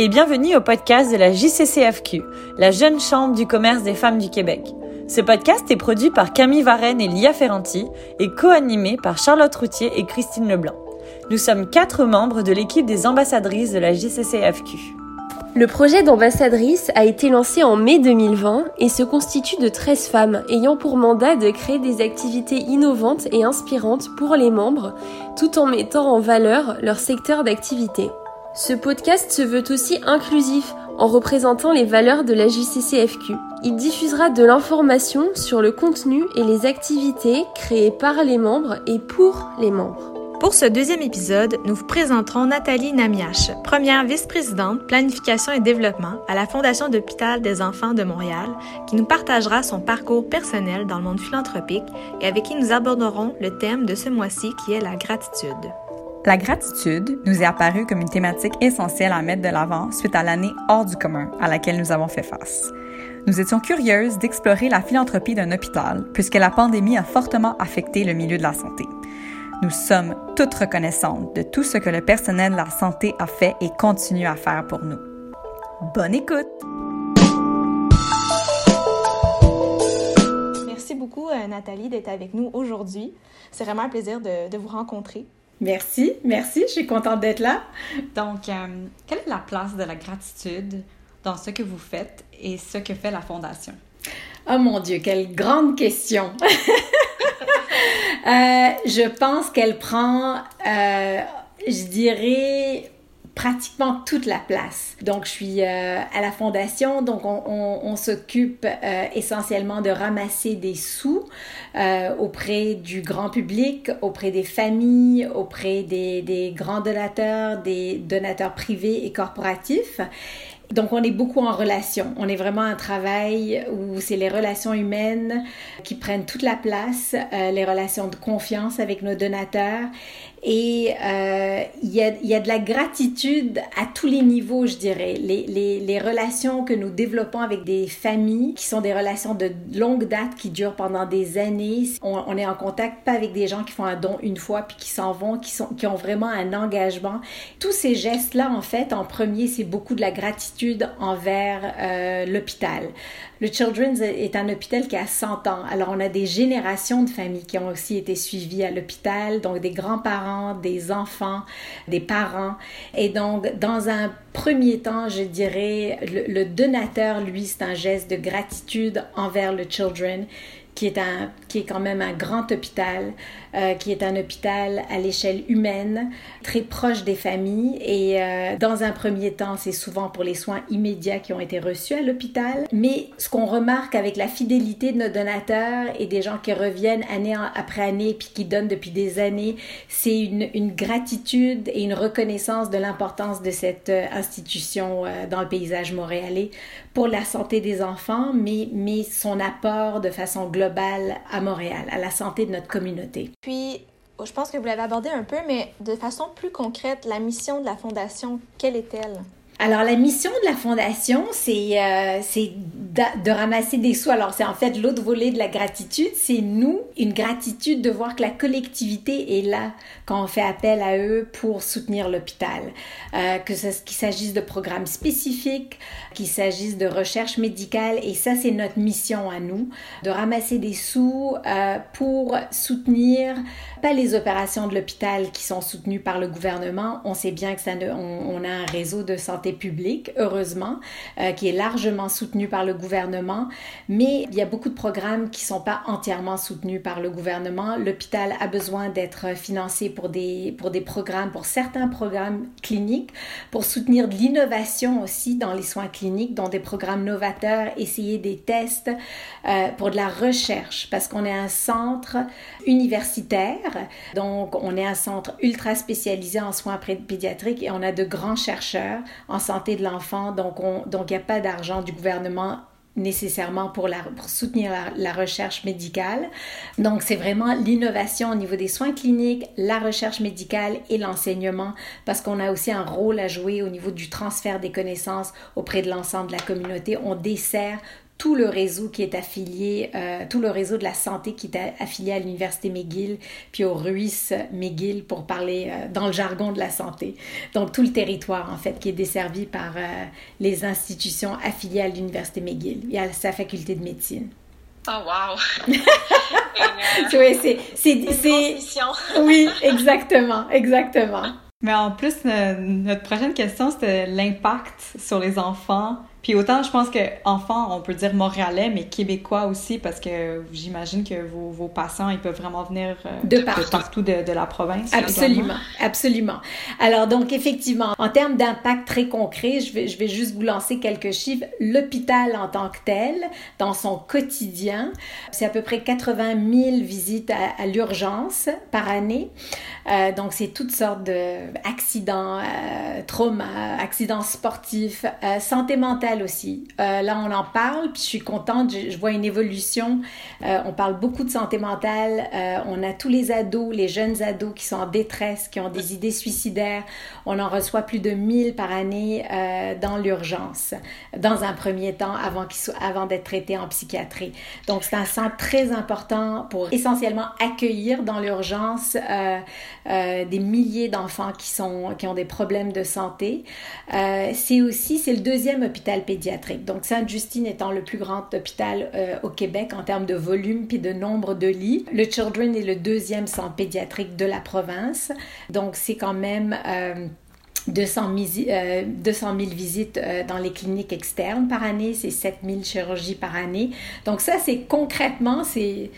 et bienvenue au podcast de la JCCFQ, la jeune chambre du commerce des femmes du Québec. Ce podcast est produit par Camille Varenne et Lia Ferranti et co-animé par Charlotte Routier et Christine Leblanc. Nous sommes quatre membres de l'équipe des ambassadrices de la JCCFQ. Le projet d'ambassadrice a été lancé en mai 2020 et se constitue de 13 femmes ayant pour mandat de créer des activités innovantes et inspirantes pour les membres tout en mettant en valeur leur secteur d'activité. Ce podcast se veut aussi inclusif en représentant les valeurs de la JCCFQ. Il diffusera de l'information sur le contenu et les activités créées par les membres et pour les membres. Pour ce deuxième épisode, nous vous présenterons Nathalie Namiache, première vice-présidente planification et développement à la Fondation d'hôpital des enfants de Montréal, qui nous partagera son parcours personnel dans le monde philanthropique et avec qui nous aborderons le thème de ce mois-ci qui est la gratitude. La gratitude nous est apparue comme une thématique essentielle à mettre de l'avant suite à l'année hors du commun à laquelle nous avons fait face. Nous étions curieuses d'explorer la philanthropie d'un hôpital puisque la pandémie a fortement affecté le milieu de la santé. Nous sommes toutes reconnaissantes de tout ce que le personnel de la santé a fait et continue à faire pour nous. Bonne écoute! Merci beaucoup, euh, Nathalie, d'être avec nous aujourd'hui. C'est vraiment un plaisir de, vous rencontrer. Merci, merci, je suis contente d'être là. Donc, euh, quelle est la place de la gratitude dans ce que vous faites et ce que fait la Fondation? Oh mon Dieu, quelle grande question! Euh, je pense qu'elle prend, euh, je dirais, pratiquement toute la place. Donc, je suis euh, à la fondation, donc on, s'occupe essentiellement de ramasser des sous auprès du grand public, auprès des familles, auprès des, des grands donateurs, des donateurs privés et corporatifs. Donc, on est beaucoup en relation. On est vraiment un travail où c'est les relations humaines qui prennent toute la place, euh, les relations de confiance avec nos donateurs et euh, il y, a, y, a, de la gratitude à tous les niveaux, je dirais. Les, les, les, relations que nous développons avec des familles, qui sont des relations de longue date, qui durent pendant des années. On, on est en contact pas avec des gens qui font un don une fois puis qui s'en vont, qui, sont, qui ont vraiment un engagement. Tous ces gestes-là, en fait, en premier, c'est beaucoup de la gratitude envers euh, l'hôpital. Le Children's est un hôpital qui a 100 ans. Alors, on a des générations de familles qui ont aussi été suivies à l'hôpital, donc des grands-parents, des enfants, des parents. Et donc, dans un premier temps, je dirais, le, donateur, lui, c'est un geste de gratitude envers le Children qui est, un, qui est quand même un grand hôpital, euh, qui est un hôpital à l'échelle humaine, très proche des familles. Et euh, dans un premier temps, c'est souvent pour les soins immédiats qui ont été reçus à l'hôpital. Mais ce qu'on remarque avec la fidélité de nos donateurs et des gens qui reviennent année après année puis qui donnent depuis des années, c'est une, gratitude et une reconnaissance de l'importance de cette euh, institution dans le paysage montréalais pour la santé des enfants, mais, mais son apport de façon globale à À la santé de notre communauté. Puis, je pense que vous l'avez abordé un peu, mais de façon plus concrète, la mission de la Fondation, quelle est-elle? Alors, la mission de la Fondation, c'est euh, de, ramasser des sous. Alors, c'est en fait l'autre volet de la gratitude. C'est nous, une gratitude de voir que la collectivité est là quand on fait appel à eux pour soutenir l'hôpital. Euh, que qu'il s'agisse de programmes spécifiques, qu'il s'agisse de recherche médicale. Et ça, c'est notre mission à nous, de ramasser des sous euh, pour soutenir pas les opérations de l'hôpital qui sont soutenues par le gouvernement. On sait bien que ça on a un réseau de santé public, heureusement, euh, qui est largement soutenu par le gouvernement, mais il y a beaucoup de programmes qui ne sont pas entièrement soutenus par le gouvernement. L'hôpital a besoin d'être financé pour des, pour des programmes, pour certains programmes cliniques, pour soutenir de l'innovation aussi dans les soins cliniques, dont des programmes novateurs, essayer des tests, euh, pour de la recherche, parce qu'on est un centre universitaire, donc on est un centre ultra spécialisé en soins pédiatriques et on a de grands chercheurs en santé de l'enfant. Donc, il donc n'y a pas d'argent du gouvernement nécessairement pour, la, pour soutenir la, recherche médicale. Donc, c'est vraiment l'innovation au niveau des soins cliniques, la recherche médicale et l'enseignement, parce qu'on a aussi un rôle à jouer au niveau du transfert des connaissances auprès de l'ensemble de la communauté. On dessert tout le réseau qui est affilié, euh, tout le réseau de la santé qui est affilié à l'Université McGill, puis au Ruiz McGill pour parler euh, dans le jargon de la santé. Donc tout le territoire en fait qui est desservi par euh, les institutions affiliées à l'Université McGill et à sa faculté de médecine. Oh wow! oui, c'est, c'est, c'est, oui, exactement, exactement. Mais en plus, notre prochaine question, c'était l'impact sur les enfants puis autant, je pense que enfants, on peut dire montréalais, mais québécois aussi, parce que j'imagine que vos, vos, patients, ils peuvent vraiment venir euh, de, partout, de, de, la province. Absolument, absolument. Alors donc effectivement, en termes d'impact très concret, je vais, je vais juste vous lancer quelques chiffres. L'hôpital en tant que tel, dans son quotidien, c'est à peu près 80 000 visites à, l'urgence par année. Euh, donc c'est toutes sortes d'accidents, euh, traumas, accidents sportifs, euh, santé mentale aussi. Euh, là, on en parle, puis je suis contente, je, vois une évolution. Euh, on parle beaucoup de santé mentale. Euh, on a tous les ados, les jeunes ados qui sont en détresse, qui ont des idées suicidaires. On en reçoit plus de 1000 par année dans l'urgence, dans un premier temps, avant, avant d'être traités en psychiatrie. Donc, c'est un centre très important pour essentiellement accueillir dans l'urgence des milliers d'enfants qui, qui ont des problèmes de santé. c'est aussi, c'est le deuxième hôpital pédiatrique. Donc, Sainte-Justine étant le plus grand hôpital euh, au Québec en termes de volume puis de nombre de lits. Le Children est le deuxième centre pédiatrique de la province. Donc, c'est quand même... Euh, 200 000, euh, 200 000 visites euh, dans les cliniques externes par année, c'est 7 000 chirurgies par année. Donc ça, c'est concrètement, c'est,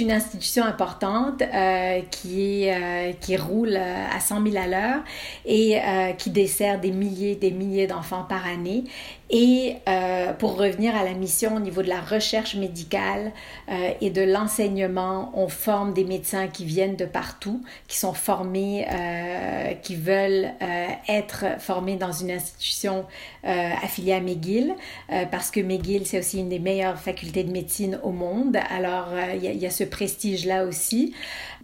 une institution importante euh, qui, est, euh, qui roule à 100 000 à l'heure et qui dessert des milliers, des milliers d'enfants par année. Et pour revenir à la mission au niveau de la recherche médicale et de l'enseignement, on forme des médecins qui viennent de partout, qui sont formés, qui veulent euh, être formé dans une institution euh, affiliée à McGill, euh, parce que McGill, c'est aussi une des meilleures facultés de médecine au monde. Alors, il y, a ce prestige-là aussi.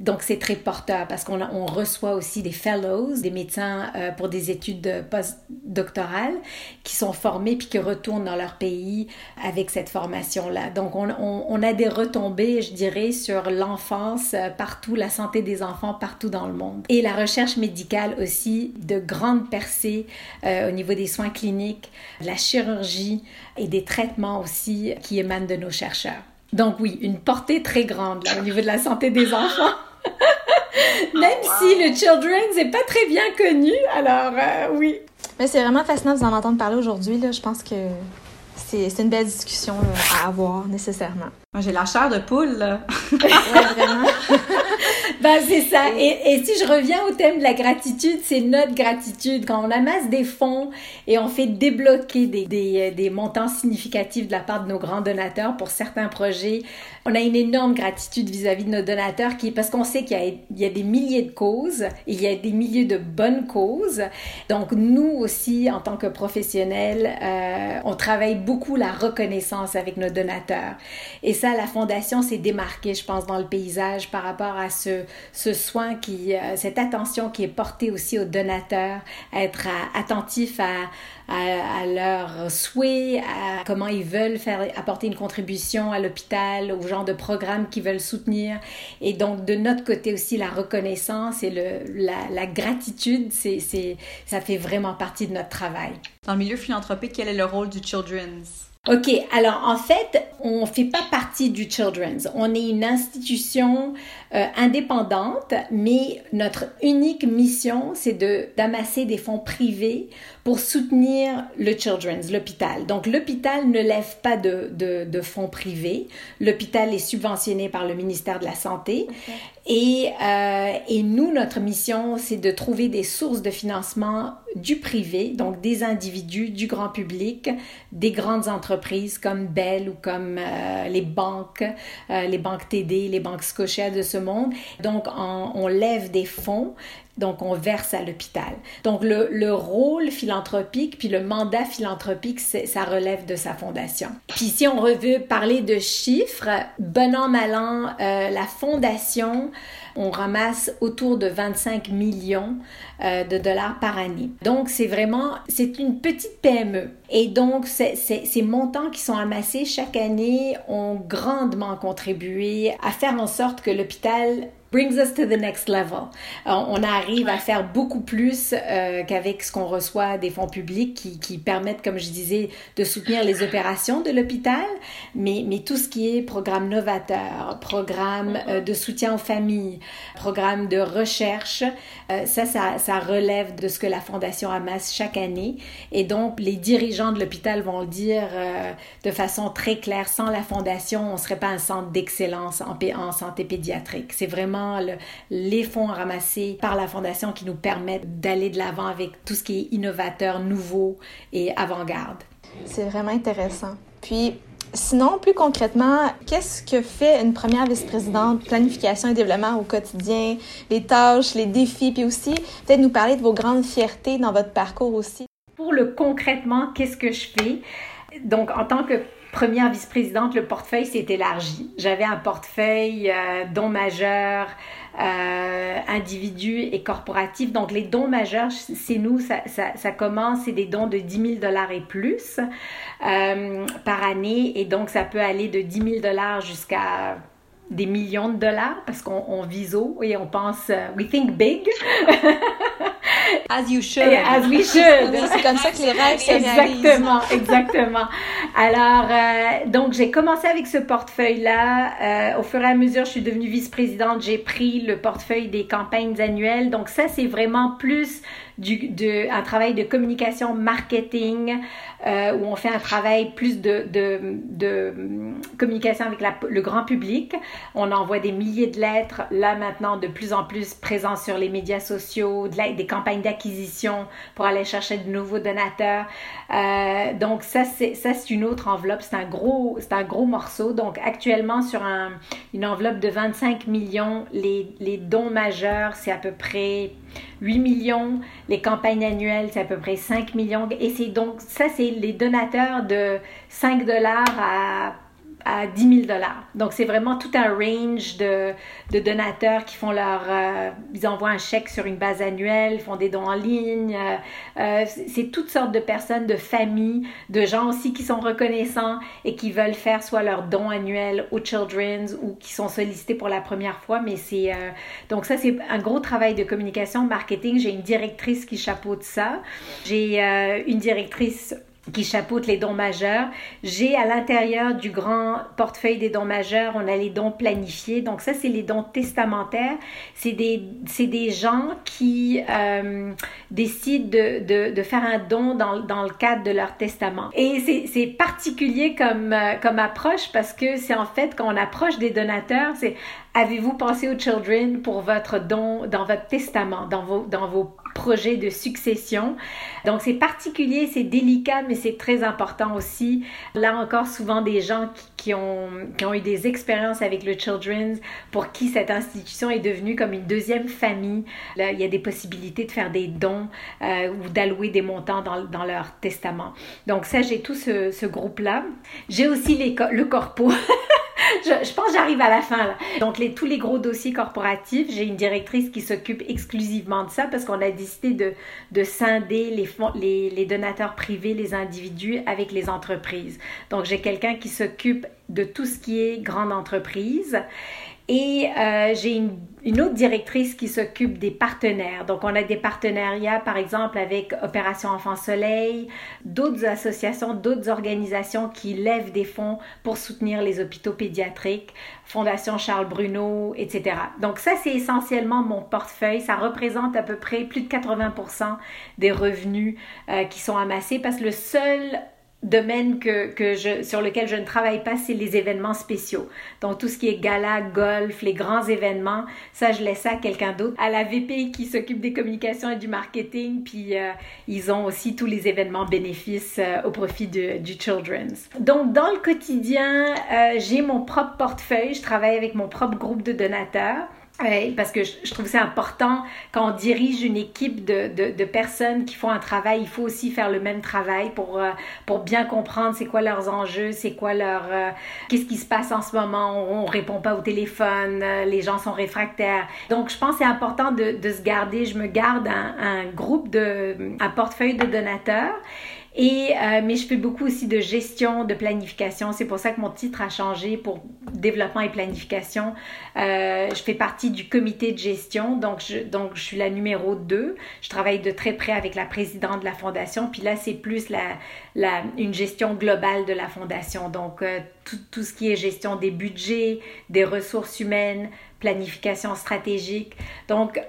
Donc, c'est très porteur parce qu'on on reçoit aussi des fellows, des médecins pour des études postdoctorales qui sont formés puis qui retournent dans leur pays avec cette formation-là. Donc, on, a des retombées, je dirais, sur l'enfance partout, la santé des enfants partout dans le monde. Et la recherche médicale aussi de grandes percées euh, au niveau des soins cliniques, de la chirurgie et des traitements aussi qui émanent de nos chercheurs. Donc oui, une portée très grande au niveau de la santé des enfants. Même oh, si le Children's n'est pas très bien connu, alors euh, oui. Mais c'est vraiment fascinant de vous en entendre parler aujourd'hui. Je pense que c'est une belle discussion à avoir nécessairement. Moi, j'ai la chair de poule. Là. vraiment. ben, c'est ça. Et, et, si je reviens au thème de la gratitude, c'est notre gratitude. Quand on amasse des fonds et on fait débloquer des, des, des, montants significatifs de la part de nos grands donateurs pour certains projets, on a une énorme gratitude vis-à-vis de nos donateurs qui, parce qu'on sait qu'il y, y, a des milliers de causes, il y a des milliers de bonnes causes. Donc, nous aussi, en tant que professionnels, euh, on travaille beaucoup la reconnaissance avec nos donateurs. Et ça, la Fondation s'est démarquée, je pense, dans le paysage par rapport à ce, ce soin, qui, euh, cette attention qui est portée aussi aux donateurs, être attentif à, à, leurs souhaits, à comment ils veulent faire apporter une contribution à l'hôpital, au genre de programmes qu'ils veulent soutenir. Et donc, de notre côté aussi, la reconnaissance et le, la, la gratitude, c'est, c'est, ça fait vraiment partie de notre travail. Dans le milieu philanthropique, quel est le rôle du Children's? OK, alors en fait, on ne fait pas partie du Children's. On est une institution euh, indépendante, mais notre unique mission, c'est de d'amasser des fonds privés pour soutenir le Children's, l'hôpital. Donc l'hôpital ne lève pas de, de, de fonds privés. L'hôpital est subventionné par le ministère de la Santé. Et, euh, et nous, notre mission, c'est de trouver des sources de financement du privé, donc des individus, du grand public, des grandes entreprises comme Bell ou comme euh, les banques, euh, les banques TD, les banques Scotia de ce monde. Donc, on, on lève des fonds Donc, on verse à l'hôpital. Donc, le, le, rôle philanthropique, puis le mandat philanthropique, ça relève de sa fondation. Puis, si on veut parler de chiffres, bon an, mal an, euh, la fondation on ramasse autour de 25 millions euh, de dollars par année. Donc, c'est vraiment, c'est une petite PME. Et donc, ces montants qui sont amassés chaque année ont grandement contribué à faire en sorte que l'hôpital brings us to the next level. Euh, on arrive à faire beaucoup plus euh, qu'avec ce qu'on reçoit des fonds publics qui, qui, permettent, comme je disais, de soutenir les opérations de l'hôpital, mais, mais tout ce qui est programme novateur, programme euh, de soutien aux familles, programme de recherche, ça, ça, ça relève de ce que la Fondation amasse chaque année. Et donc, les dirigeants de l'hôpital vont le dire de façon très claire, sans la Fondation, on ne serait pas un centre d'excellence en, en santé pédiatrique. C'est vraiment les fonds ramassés par la Fondation qui nous permettent d'aller de l'avant avec tout ce qui est innovateur, nouveau et avant-garde. C'est vraiment intéressant. Puis, sinon, plus concrètement, qu'est-ce que fait une première vice-présidente? Planification et développement au quotidien, les tâches, les défis, puis aussi peut-être nous parler de vos grandes fiertés dans votre parcours aussi. Pour le concrètement, qu'est-ce que je fais? Donc, en tant que première vice-présidente, le portefeuille s'est élargi. J'avais un portefeuille euh, dons majeurs, euh, individus et corporatifs. Donc, les dons majeurs, c'est nous, ça, commence, c'est des dons de 10 000 dollars et plus euh, par année. Et donc, ça peut aller de 10 000 dollars jusqu'à des millions de dollars parce qu'on vise et on pense, euh, we think big. As you should. as we should. c'est comme ça que les rêves se Exactement, exactement. Alors, euh, donc j'ai commencé avec ce portefeuille-là. Euh, au fur et à mesure, je suis devenue vice-présidente. J'ai pris le portefeuille des campagnes annuelles. Donc ça, c'est vraiment plus du, de, un travail de communication marketing euh, où on fait un travail plus de, de, de communication avec le grand public. On envoie des milliers de lettres, là maintenant de plus en plus présents sur les médias sociaux, de des campagnes d'acquisition pour aller chercher de nouveaux donateurs. Euh, donc ça c'est une autre enveloppe, c'est un gros un gros morceau. Donc actuellement sur un, une enveloppe de 25 millions, les, les dons majeurs c'est à peu près 8 millions, les campagnes annuelles, c'est à peu près 5 millions. Et c'est donc, ça, c'est les donateurs de 5 dollars à à 10 000 dollars. Donc, c'est vraiment tout un range de, de donateurs qui font leur... Euh, ils envoient un chèque sur une base annuelle, font des dons en ligne. Euh, euh, c'est toutes sortes de personnes, de familles, de gens aussi qui sont reconnaissants et qui veulent faire soit leur don annuel au Children's ou qui sont sollicités pour la première fois. Mais c'est... donc, ça, c'est un gros travail de communication, marketing. J'ai une directrice qui chapeaute ça. J'ai une directrice qui chapeaute les dons majeurs. J'ai à l'intérieur du grand portefeuille des dons majeurs, on a les dons planifiés. Donc ça, c'est les dons testamentaires. C'est des, des gens qui euh, décident de, de, de, faire un don dans, dans le cadre de leur testament. Et c'est, c'est particulier comme, euh, comme approche parce que c'est en fait quand on approche des donateurs, c'est avez-vous pensé aux children pour votre don dans votre testament, dans vos, dans vos projets de succession? Donc, c'est particulier, c'est délicat, mais c'est très important aussi. Là encore, souvent des gens qui, ont, qui ont eu des expériences avec le Children's, pour qui cette institution est devenue comme une deuxième famille. Là, il y a des possibilités de faire des dons euh, ou d'allouer des montants dans, dans, leur testament. Donc, ça, j'ai tout ce, ce groupe-là. J'ai aussi le corpo. je, pense j'arrive à la fin. Donc, tous les gros dossiers corporatifs, j'ai une directrice qui s'occupe exclusivement de ça parce qu'on a décidé de, de scinder les, les, les donateurs privés, les individus avec les entreprises. Donc, j'ai quelqu'un qui s'occupe de tout ce qui est grande entreprise. Et euh, j'ai une, autre directrice qui s'occupe des partenaires. Donc, on a des partenariats, par exemple, avec Opération Enfant Soleil, d'autres associations, d'autres organisations qui lèvent des fonds pour soutenir les hôpitaux pédiatriques, Fondation Charles Bruno, etc. Donc, ça, c'est essentiellement mon portefeuille. Ça représente à peu près plus de 80% des revenus euh, qui sont amassés parce que le seul domaine que, que je, sur lequel je ne travaille pas, c'est les événements spéciaux. Donc tout ce qui est gala, golf, les grands événements, ça je laisse ça à quelqu'un d'autre. À la VP qui s'occupe des communications et du marketing, puis euh, ils ont aussi tous les événements bénéfices euh, au profit de, du Children's. Donc dans le quotidien, euh, j'ai mon propre portefeuille, je travaille avec mon propre groupe de donateurs parce que je, trouve c'est important quand on dirige une équipe de, de, de, personnes qui font un travail, il faut aussi faire le même travail pour, euh, pour bien comprendre c'est quoi leurs enjeux, c'est quoi leur... Euh, qu'est-ce qui se passe en ce moment, on, on répond pas au téléphone, euh, les gens sont réfractaires. Donc je pense que c'est important de, de, se garder, je me garde un, un groupe de... un portefeuille de donateurs et, euh, mais je fais beaucoup aussi de gestion, de planification. C'est pour ça que mon titre a changé pour développement et planification. Euh, je fais partie du comité de gestion, donc je, donc je suis la numéro 2. Je travaille de très près avec la présidente de la fondation. Puis là, c'est plus la, la, une gestion globale de la fondation. Donc, euh, tout, tout ce qui est gestion des budgets, des ressources humaines, planification stratégique. Donc,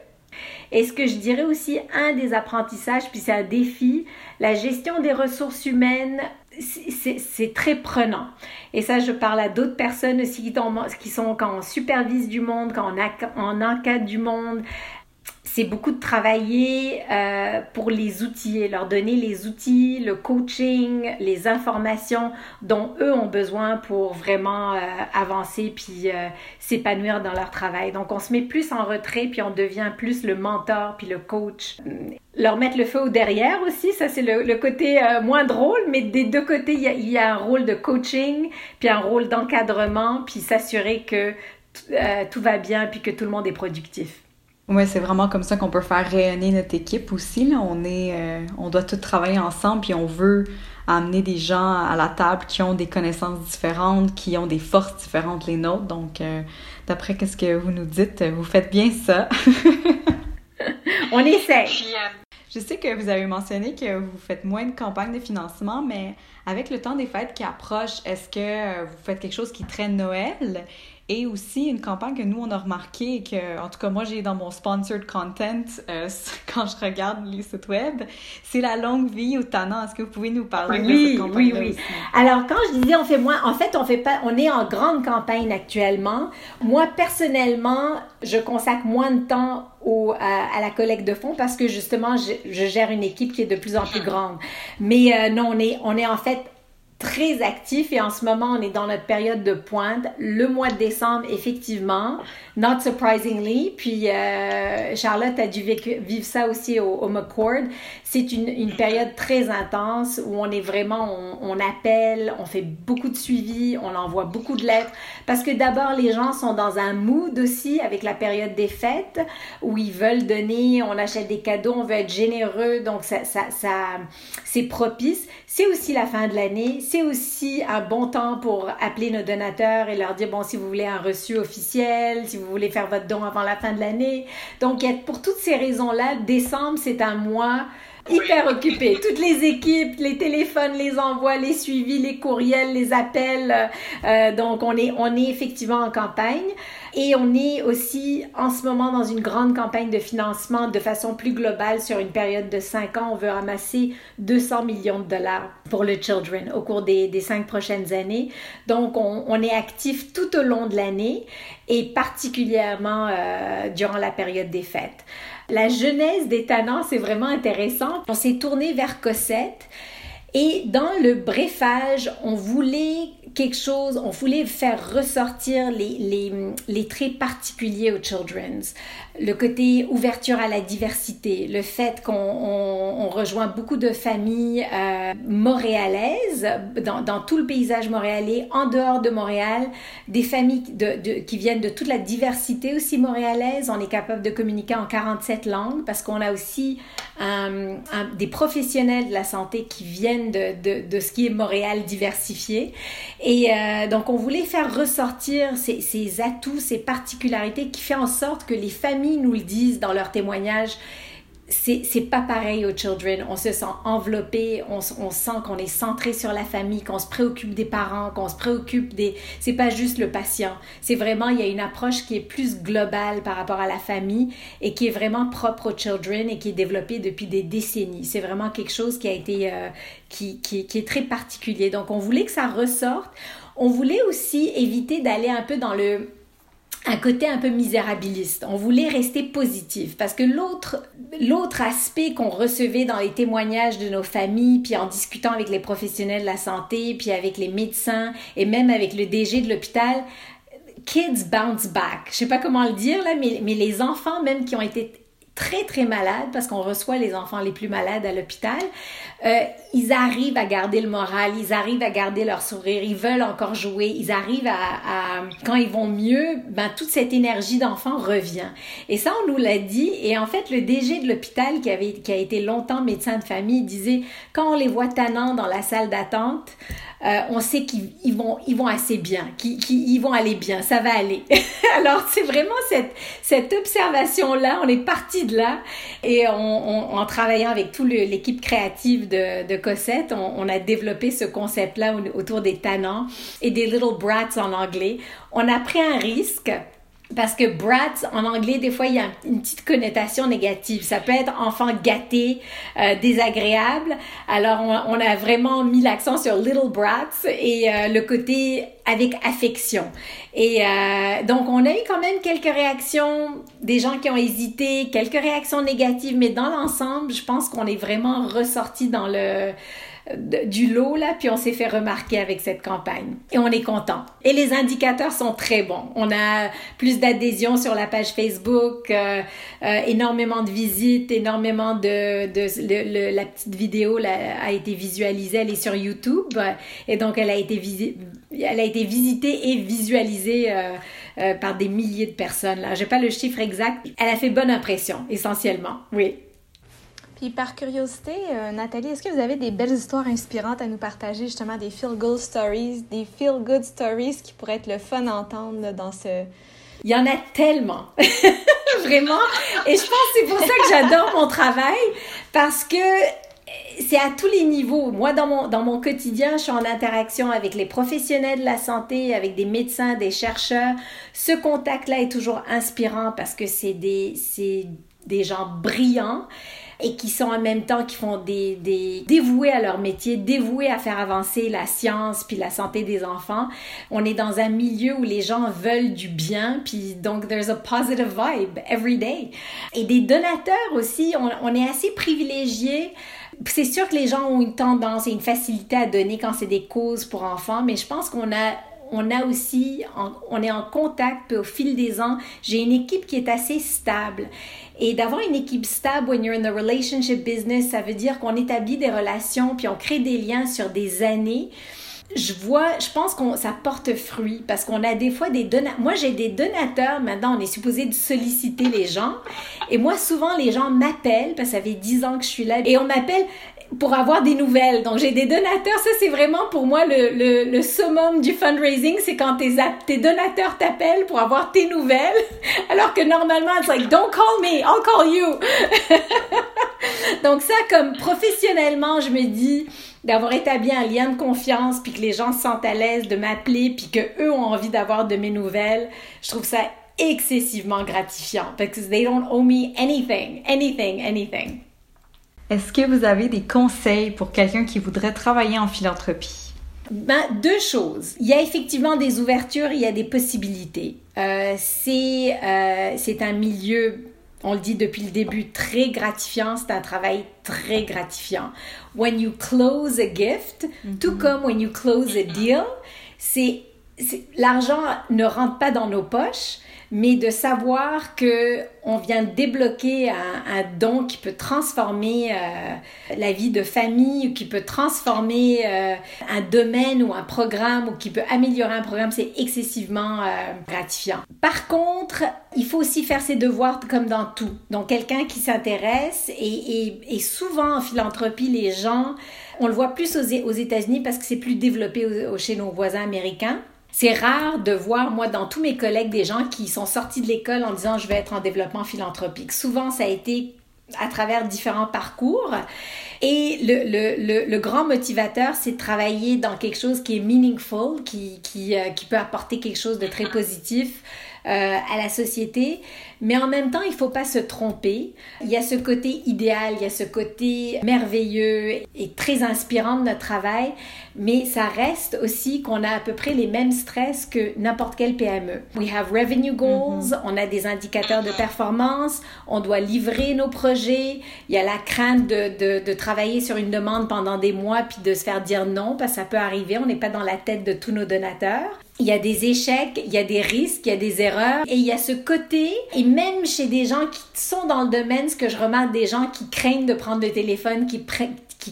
et ce que je dirais aussi, un des apprentissages, puis c'est un défi, la gestion des ressources humaines, c'est très prenant. Et ça, je parle à d'autres personnes aussi qui, sont quand on supervise du monde, quand encadre du monde, c'est beaucoup de travailler euh, pour les outils, leur donner les outils, le coaching, les informations dont eux ont besoin pour vraiment euh, avancer puis euh, s'épanouir dans leur travail. Donc on se met plus en retrait puis on devient plus le mentor puis le coach. Leur mettre le feu derrière aussi, ça c'est le, côté moins drôle, mais des deux côtés il y, il y, a, un rôle de coaching puis un rôle d'encadrement puis s'assurer que tout va bien puis que tout le monde est productif. Oui, c'est vraiment comme ça qu'on peut faire rayonner notre équipe aussi. Là. On, est, euh, on doit tous travailler ensemble, puis on veut amener des gens à la table qui ont des connaissances différentes, qui ont des forces différentes les nôtres. Donc, euh, d'après qu'est-ce que vous nous dites, vous faites bien ça. on essaie. Euh, je sais que vous avez mentionné que vous faites moins de campagnes de financement, mais avec le temps des fêtes qui approche, est-ce que vous faites quelque chose qui traîne Noël? Et aussi une campagne que nous, on a remarqué que, en tout cas, moi, j'ai dans mon sponsored content, euh, quand je regarde les sites web, c'est la longue vie au tannant. Est-ce que vous pouvez nous parler oui, de cette campagne Oui, oui, Alors, quand je disais on fait moins, en fait, on fait pas, on est en grande campagne actuellement. Moi, personnellement, je consacre moins de temps au, à, la collecte de fonds parce que justement, je, je, gère une équipe qui est de plus en plus grande. Mais euh, non, on est, on est en fait très actif et en ce moment, on est dans notre période de pointe. Le mois de décembre, effectivement, not surprisingly, puis euh, Charlotte a dû vivre ça aussi au, au McCord. C'est une, une, période très intense où on est vraiment, on, appelle, on fait beaucoup de suivi, on envoie beaucoup de lettres parce que d'abord, les gens sont dans un mood aussi avec la période des fêtes où ils veulent donner, on achète des cadeaux, on veut être généreux, donc ça, ça, ça c'est propice. C'est aussi la fin de l'année c'est aussi un bon temps pour appeler nos donateurs et leur dire, bon, si vous voulez un reçu officiel, si vous voulez faire votre don avant la fin de l'année. Donc, pour toutes ces raisons-là, décembre, c'est un mois hyper occupé. Toutes les équipes, les téléphones, les envois, les suivis, les courriels, les appels. Euh, donc, on est, on est effectivement en campagne. Et on est aussi en ce moment dans une grande campagne de financement de façon plus globale sur une période de cinq ans. On veut ramasser 200 millions de dollars pour le Children au cours des, des cinq prochaines années. Donc, on, on, est actif tout au long de l'année et particulièrement euh, durant la période des fêtes. La genèse des Tannants, c'est vraiment intéressant. On s'est tourné vers Cossette. Et dans le brefage, on voulait quelque chose, on voulait faire ressortir les, les, les traits particuliers aux Children's le côté ouverture à la diversité, le fait qu'on on, rejoint beaucoup de familles euh, montréalaises dans, dans, tout le paysage montréalais, en dehors de Montréal, des familles de, de, qui viennent de toute la diversité aussi montréalaise. On est capable de communiquer en 47 langues parce qu'on a aussi un, des professionnels de la santé qui viennent de, de ce qui est Montréal diversifié. Euh, donc, on voulait faire ressortir ces, ces atouts, ces particularités qui font en sorte que les familles nous le disent dans leurs témoignages, c'est pas pareil aux children. On se sent enveloppé, on, on sent qu'on est centré sur la famille, qu'on se préoccupe des parents, qu'on se préoccupe des. C'est pas juste le patient. C'est vraiment, il y a une approche qui est plus globale par rapport à la famille et qui est vraiment propre aux children et qui est développée depuis des décennies. C'est vraiment quelque chose qui a été. Euh, qui, qui, qui est très particulier. Donc, on voulait que ça ressorte. On voulait aussi éviter d'aller un peu dans le un côté un peu misérabiliste. On voulait rester positif parce que l'autre l'autre aspect qu'on recevait dans les témoignages de nos familles, puis en discutant avec les professionnels de la santé, puis avec les médecins et même avec le DG de l'hôpital, kids bounce back. Je sais pas comment le dire là, mais, mais les enfants même qui ont été très très malades parce qu'on reçoit les enfants les plus malades à l'hôpital, euh, ils arrivent à garder le moral, ils arrivent à garder leur sourire, ils veulent encore jouer, ils arrivent à, quand ils vont mieux, ben toute cette énergie d'enfant revient. Et ça on nous l'a dit et en fait le DG de l'hôpital qui avait qui a été longtemps médecin de famille disait quand on les voit tannants dans la salle d'attente, euh, on sait qu'ils vont, ils vont assez bien, qu'ils vont aller bien, ça va aller. Alors c'est vraiment cette, cette observation-là, on est parti de là et en travaillant avec toute l'équipe créative de, de Cossette, on, a développé ce concept-là autour des tannants et des little brats en anglais. On a pris un risque parce que brats, en anglais, des fois, il y a une petite connotation négative. Ça peut être enfant gâté, euh, désagréable. Alors, on, a vraiment mis l'accent sur little brats et euh, le côté avec affection. Et euh, donc, on a eu quand même quelques réactions, des gens qui ont hésité, quelques réactions négatives, mais dans l'ensemble, je pense qu'on est vraiment ressorti dans le du lot, là, puis on s'est fait remarquer avec cette campagne. Et on est content. Et les indicateurs sont très bons. On a plus d'adhésion sur la page Facebook, euh, euh, énormément de visites, énormément de... de la petite vidéo là, a été visualisée, elle est sur YouTube. Et donc, elle a été, elle a été visitée et visualisée euh, par des milliers de personnes. Là, j'ai pas le chiffre exact. Elle a fait bonne impression, essentiellement. Oui. Puis par curiosité, euh, Nathalie, est-ce que vous avez des belles histoires inspirantes à nous partager, justement des feel-good stories, des feel-good stories qui pourraient être le fun à entendre dans ce... Il y en a tellement, vraiment. Et je pense que c'est pour ça que j'adore mon travail, parce que c'est à tous les niveaux. Moi, dans mon, dans mon quotidien, je suis en interaction avec les professionnels de la santé, avec des médecins, des chercheurs. Ce contact-là est toujours inspirant parce que c'est des, des gens brillants et qui sont en même temps qui font des, des dévoués à leur métier, dévoués à faire avancer la science puis la santé des enfants. On est dans un milieu où les gens veulent du bien puis donc there's a positive vibe every day. Et des donateurs aussi, on, on est assez privilégiés c'est sûr que les gens ont une tendance et une facilité à donner quand c'est des causes pour enfants, mais je pense qu'on a on a aussi, on est en contact, puis au fil des ans, j'ai une équipe qui est assez stable. Et d'avoir une équipe stable when you're in the relationship business, ça veut dire qu'on établit des relations, puis on crée des liens sur des années je vois, je pense que ça porte fruit parce qu'on a des fois des donateurs. Moi, j'ai des donateurs. Maintenant, on est supposé solliciter les gens. Et moi, souvent, les gens m'appellent parce que ça fait 10 ans que je suis là. Et on m'appelle pour avoir des nouvelles. Donc, j'ai des donateurs. Ça, c'est vraiment pour moi le, le, le summum du fundraising. C'est quand tes, tes donateurs t'appellent pour avoir tes nouvelles. Alors que normalement, c'est like, don't call me, I'll call you. Donc, ça, comme professionnellement, je me dis d'avoir établi un lien de confiance puis que les gens se sentent à l'aise de m'appeler puis que eux ont envie d'avoir de mes nouvelles. Je trouve ça excessivement gratifiant parce que they don't owe me anything, anything, anything. Est-ce que vous avez des conseils pour quelqu'un qui voudrait travailler en philanthropie? Ben, deux choses. Il y a effectivement des ouvertures, il y a des possibilités. Euh, c'est euh, c'est un milieu, on le dit depuis le début, très gratifiant. C'est un travail très gratifiant. When you close a gift, tout mm-hmm. comme when you close a deal, c'est l'argent ne rentre pas dans nos poches, mais de savoir que on vient débloquer un, don qui peut transformer euh, la vie de famille qui peut transformer euh, un domaine ou un programme ou qui peut améliorer un programme, c'est excessivement euh, gratifiant. Par contre, il faut aussi faire ses devoirs comme dans tout. Donc quelqu'un qui s'intéresse et, et, souvent en philanthropie, les gens, on le voit plus aux, aux États-Unis parce que c'est plus développé chez nos voisins américains. C'est rare de voir, moi, dans tous mes collègues, des gens qui sont sortis de l'école en disant je vais être en développement philanthropique. Souvent, ça a été à travers différents parcours. Et le, le, grand motivateur, c'est de travailler dans quelque chose qui est meaningful, qui, qui, euh, qui peut apporter quelque chose de très positif euh, à la société. Mais en même temps, il faut pas se tromper. Il y a ce côté idéal, il y a ce côté merveilleux et très inspirant de notre travail, mais ça reste aussi qu'on a à peu près les mêmes stress que n'importe quel PME. We have revenue goals, mm-hmm. on a des indicateurs de performance, on doit livrer nos projets, il y a la crainte de, de, de travailler sur une demande pendant des mois puis de se faire dire non parce que ça peut arriver. On n'est pas dans la tête de tous nos donateurs. Il y a des échecs, il y a des risques, il y a des erreurs et il y a ce côté et même chez des gens qui sont dans le domaine, ce que je remarque des gens qui craignent de prendre le téléphone, qui,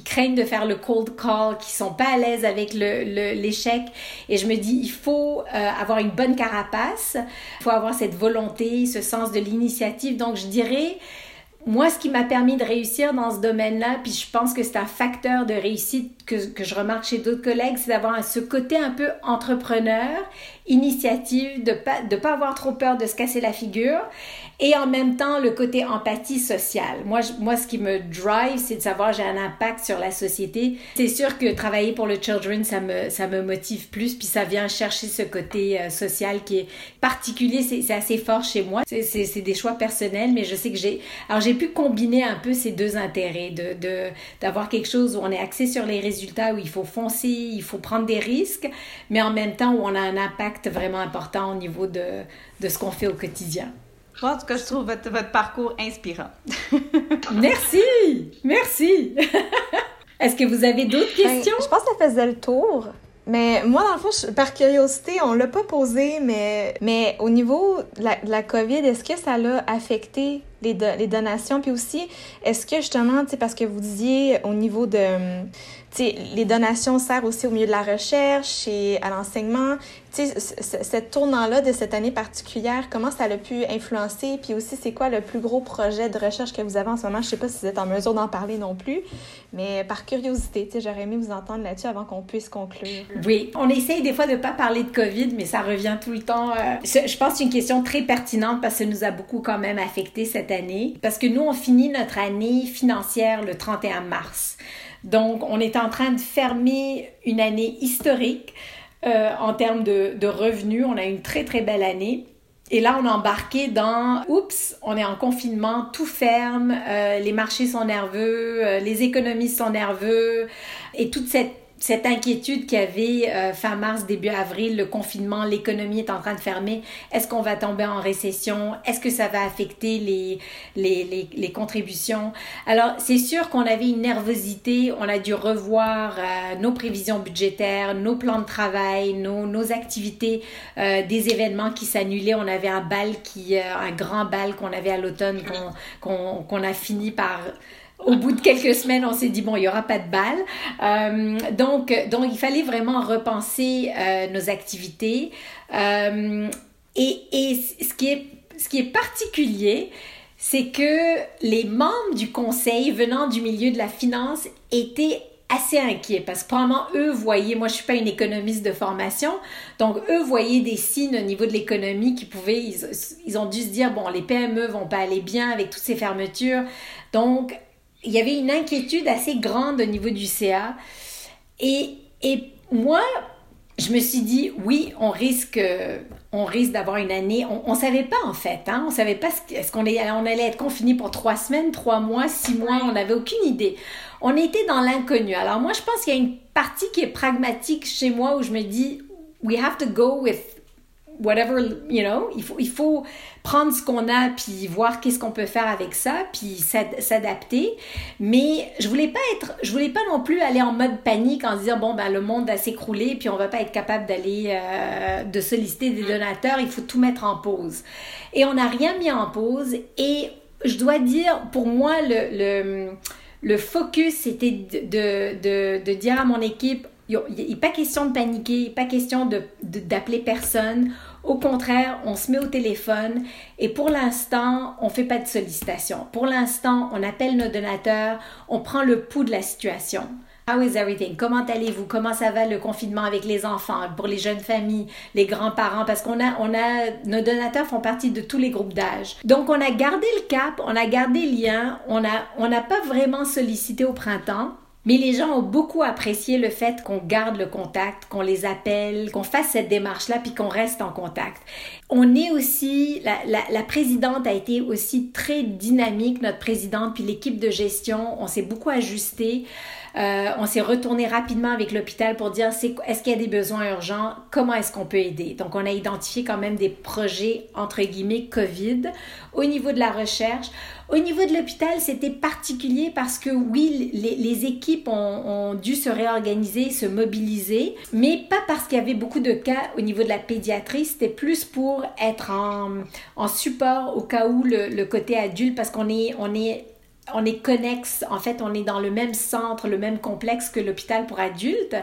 craignent de faire le cold call, qui sont pas à l'aise avec l'échec. Et je me dis, il faut euh, avoir une bonne carapace, il faut avoir cette volonté, ce sens de l'initiative. Donc je dirais, moi, ce qui m'a permis de réussir dans ce domaine-là, puis je pense que c'est un facteur de réussite que, que je remarque chez d'autres collègues, c'est d'avoir ce côté un peu entrepreneur, initiative, de pas, de pas avoir trop peur de se casser la figure et en même temps le côté empathie sociale. Moi, moi ce qui me drive, c'est de savoir j'ai un impact sur la société. C'est sûr que travailler pour le children, ça me, ça me motive plus, puis ça vient chercher ce côté euh, social qui est particulier, c'est assez fort chez moi. C'est des choix personnels, mais je sais que j'ai... Alors j'ai pu combiner un peu ces deux intérêts, de d'avoir quelque chose où on est axé sur les résultats, où il faut foncer, il faut prendre des risques, mais en même temps où on a un impact vraiment important au niveau de, de ce qu'on fait au quotidien. Je en tout cas, je trouve votre, votre parcours inspirant. merci! Merci! Est-ce que vous avez d'autres ben, questions? je pense que ça faisait le tour. Mais moi, dans le fond, par curiosité, on l'a pas posé, mais, mais au niveau de la, de la COVID, est-ce que ça l'a affecté les, donations? Puis aussi, est-ce que justement, parce que vous disiez au niveau de les donations servent aussi au milieu de la recherche et à l'enseignement. Cette tournant-là de cette année particulière, comment ça a pu influencer? Puis aussi, c'est quoi le plus gros projet de recherche que vous avez en ce moment? Je ne sais pas si vous êtes en mesure d'en parler non plus, mais par curiosité, j'aurais aimé vous entendre là-dessus avant qu'on puisse conclure. Oui, on essaye des fois de ne pas parler de COVID, mais ça revient tout le temps. Euh, je pense que c'est une question très pertinente parce que ça nous a beaucoup quand même affecté cette année. Parce que nous, on finit notre année financière le 31 mars. Donc, on est en train de fermer une année historique euh, en termes de, revenus. On a une très, très belle année. Et là, on est embarqué dans, oups, on est en confinement, tout ferme, euh, les marchés sont nerveux, euh, les économies sont nerveux, et toute cette cette inquiétude qu'il y avait euh, fin mars, début avril, le confinement, l'économie est en train de fermer, est-ce qu'on va tomber en récession, est-ce que ça va affecter les, les, les, contributions? Alors, c'est sûr qu'on avait une nervosité, on a dû revoir euh, nos prévisions budgétaires, nos plans de travail, nos, nos activités, euh, des événements qui s'annulaient. On avait un bal qui, un grand bal qu'on avait à l'automne qu'on qu'on a fini par au bout de quelques semaines, on s'est dit, bon, il n'y aura pas de bal. Euh, donc, donc, il fallait vraiment repenser euh, nos activités. Euh, et, et ce, qui est, ce qui est particulier, c'est que les membres du conseil venant du milieu de la finance étaient assez inquiets parce que probablement eux voyaient, moi je suis pas une économiste de formation, donc eux voyaient des signes au niveau de l'économie qui pouvaient, ils, ils, ont dû se dire bon les PME vont pas aller bien avec toutes ces fermetures, donc il y avait une inquiétude assez grande au niveau du CA. Et, et moi, je me suis dit, oui, on risque, on risque d'avoir une année. On ne savait pas, en fait. Hein? On ne savait pas est-ce qu'on on allait être confiné pour trois semaines, trois mois, six mois. On n'avait aucune idée. On était dans l'inconnu. Alors, moi, je pense qu'il y a une partie qui est pragmatique chez moi où je me dis, we have to go with whatever, you know, il faut, il faut prendre ce qu'on a puis voir qu'est-ce qu'on peut faire avec ça puis s'adapter. Mais je voulais pas être, je voulais pas non plus aller en mode panique en se disant bon ben le monde va s'écrouler puis on va pas être capable d'aller euh, de solliciter des donateurs, il faut tout mettre en pause. Et on n'a rien mis en pause et je dois dire pour moi le, le, le focus c'était de, de, de dire à mon équipe il n'est pas question de paniquer, pas question d'appeler de, personne. Au contraire, on se met au téléphone et pour l'instant, on ne fait pas de sollicitation. Pour l'instant, on appelle nos donateurs, on prend le pouls de la situation. How is everything? Comment allez-vous? Comment ça va le confinement avec les enfants, pour les jeunes familles, les grands-parents? Parce qu'on a, on a, nos donateurs font partie de tous les groupes d'âge. Donc, on a gardé le cap, on a gardé le lien, on a, on n'a pas vraiment sollicité au printemps. Mais les gens ont beaucoup apprécié le fait qu'on garde le contact, qu'on les appelle, qu'on fasse cette démarche-là, puis qu'on reste en contact. On est aussi, la, la, la, présidente a été aussi très dynamique, notre présidente, puis l'équipe de gestion, on s'est beaucoup ajusté. Euh, on s'est retourné rapidement avec l'hôpital pour dire est-ce qu'il y a des besoins urgents, comment est-ce qu'on peut aider? Donc, on a identifié quand même des projets, entre guillemets, COVID au niveau de la recherche. Au niveau de l'hôpital, c'était particulier parce que oui, les, équipes ont, dû se réorganiser, se mobiliser, mais pas parce qu'il y avait beaucoup de cas au niveau de la pédiatrie, c'était plus pour être en, support au cas où le, côté adulte, parce qu'on est, on est on est connexe, en fait, on est dans le même centre, le même complexe que l'hôpital pour adultes.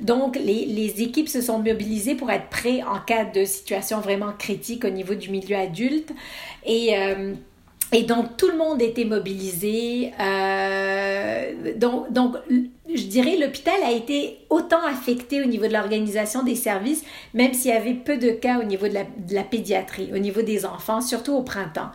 Donc, les, les, équipes se sont mobilisées pour être prêts en cas de situation vraiment critique au niveau du milieu adulte. Et euh, et donc, tout le monde était mobilisé. Euh, donc, donc, je dirais, l'hôpital a été autant affecté au niveau de l'organisation des services, même s'il y avait peu de cas au niveau de la, de la pédiatrie, au niveau des enfants, surtout au printemps.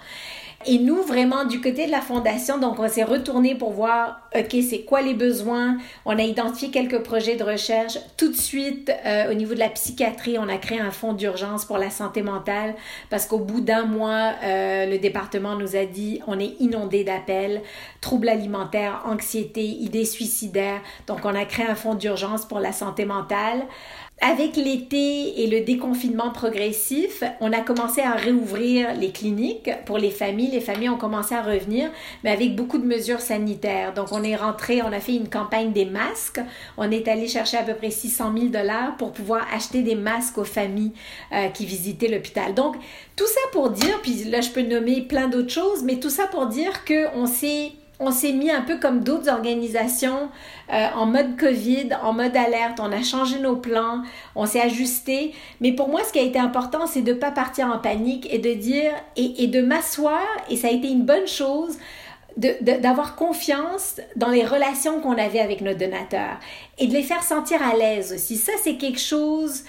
Et nous, vraiment, du côté de la fondation, donc on s'est retourné pour voir, OK, c'est quoi les besoins? On a identifié quelques projets de recherche. Tout de suite, euh, au niveau de la psychiatrie, on a créé un fonds d'urgence pour la santé mentale parce qu'au bout d'un mois, euh, le département nous a dit, on est inondé d'appels, troubles alimentaires, anxiété, idées suicidaires. Donc, on a créé un fonds d'urgence pour la santé mentale. Avec l'été et le déconfinement progressif, on a commencé à réouvrir les cliniques pour les familles. Les familles ont commencé à revenir, mais avec beaucoup de mesures sanitaires. Donc, on est rentré, on a fait une campagne des masques. On est allé chercher à peu près 600 000 dollars pour pouvoir acheter des masques aux familles euh, qui visitaient l'hôpital. Donc, tout ça pour dire, puis là, je peux nommer plein d'autres choses, mais tout ça pour dire qu'on s'est on s'est mis un peu comme d'autres organisations euh, en mode COVID, en mode alerte. On a changé nos plans, on s'est ajusté. Mais pour moi, ce qui a été important, c'est de ne pas partir en panique et de dire et, de m'asseoir, et ça a été une bonne chose, d'avoir confiance dans les relations qu'on avait avec nos donateurs et de les faire sentir à l'aise aussi. Ça, c'est quelque chose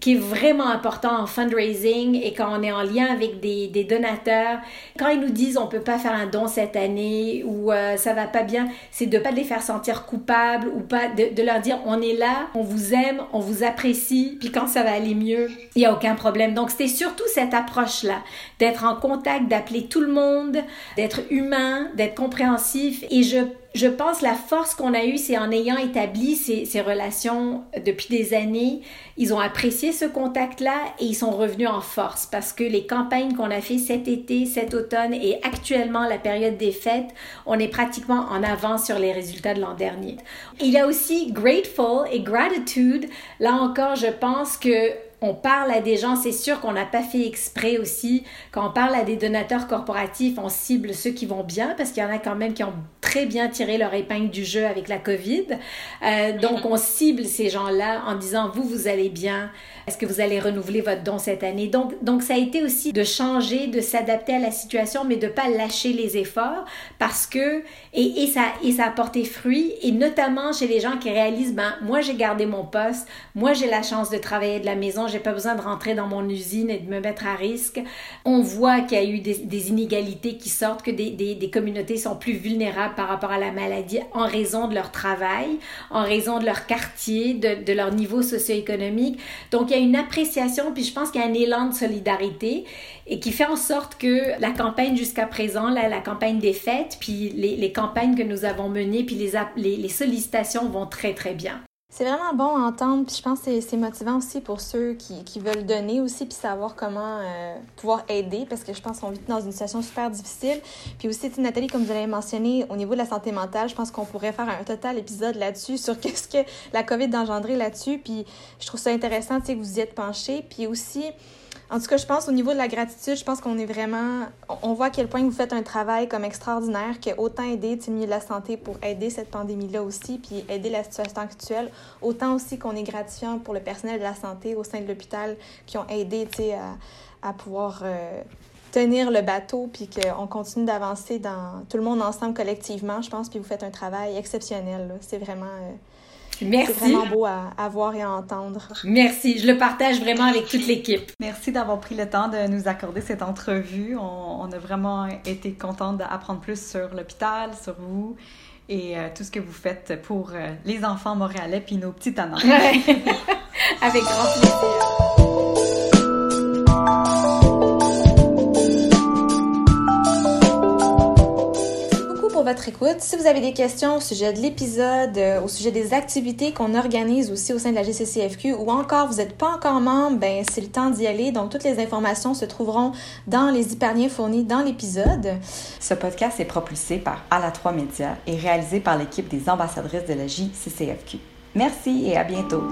qui est vraiment important en fundraising et quand on est en lien avec des, des donateurs, quand ils nous disent on peut pas faire un don cette année ou euh, ça va pas bien, c'est de pas les faire sentir coupables ou pas de, de, leur dire on est là, on vous aime, on vous apprécie, puis quand ça va aller mieux, il y a aucun problème. Donc c'était surtout cette approche là, d'être en contact, d'appeler tout le monde, d'être humain, d'être compréhensif et je je pense la force qu'on a eue, c'est en ayant établi ces, relations depuis des années, ils ont apprécié ce contact-là et ils sont revenus en force parce que les campagnes qu'on a fait cet été, cet automne et actuellement la période des fêtes, on est pratiquement en avance sur les résultats de l'an dernier. Il y a aussi grateful et gratitude. Là encore, je pense que on parle à des gens, c'est sûr qu'on n'a pas fait exprès aussi. Quand on parle à des donateurs corporatifs, on cible ceux qui vont bien parce qu'il y en a quand même qui ont très bien tiré leur épingle du jeu avec la COVID. Euh, donc, on cible ces gens-là en disant, vous, vous allez bien. Est-ce que vous allez renouveler votre don cette année? Donc, donc ça a été aussi de changer, de s'adapter à la situation, mais de pas lâcher les efforts parce que, et, et, ça, et ça a porté fruit, et notamment chez les gens qui réalisent, ben, moi, j'ai gardé mon poste, moi, j'ai la chance de travailler de la maison, j'ai pas besoin de rentrer dans mon usine et de me mettre à risque. On voit qu'il y a eu des, inégalités qui sortent, que des, des, communautés sont plus vulnérables par rapport à la maladie en raison de leur travail, en raison de leur quartier, de, de leur niveau socio-économique. Donc, y a une appréciation, puis je pense qu'il y a un élan de solidarité et qui fait en sorte que la campagne jusqu'à présent, là, la campagne des fêtes, puis les, campagnes que nous avons menées, puis les, les sollicitations vont très, très bien. C'est vraiment bon à entendre, puis je pense que c'est motivant aussi pour ceux qui, qui, veulent donner aussi, puis savoir comment euh, pouvoir aider, parce que je pense qu'on vit dans une situation super difficile. Puis aussi, Nathalie, comme vous l'avez mentionné, au niveau de la santé mentale, je pense qu'on pourrait faire un total épisode là-dessus, sur qu'est-ce que la COVID a engendré là-dessus, puis je trouve ça intéressant, tu sais, que vous y êtes penché. Puis aussi, en tout cas, je pense au niveau de la gratitude, je pense qu'on est vraiment. On voit à quel point vous faites un travail comme extraordinaire, qui a autant aidé le milieu de la santé pour aider cette pandémie-là aussi, puis aider la situation actuelle. Autant aussi qu'on est gratifiant pour le personnel de la santé au sein de l'hôpital qui ont aidé à, à pouvoir. Euh, tenir le bateau, puis qu'on continue d'avancer dans tout le monde ensemble collectivement, je pense, puis vous faites un travail exceptionnel. C'est vraiment. Euh, Merci. C'est vraiment beau à, à, voir et à entendre. Merci. Je le partage vraiment avec toute l'équipe. Merci d'avoir pris le temps de nous accorder cette entrevue. On, on a vraiment été contente d'apprendre plus sur l'hôpital, sur vous et euh, tout ce que vous faites pour euh, les enfants montréalais puis nos petits tannants. avec grand plaisir. Votre écoute. Si vous avez des questions au sujet de l'épisode, euh, au sujet des activités qu'on organise aussi au sein de la GCCFQ ou encore vous n'êtes pas encore membre, ben c'est le temps d'y aller. Donc toutes les informations se trouveront dans les hyperliens fournis dans l'épisode. Ce podcast est propulsé par À la 3 Médias et réalisé par l'équipe des ambassadrices de la JCCFQ. Merci et à bientôt.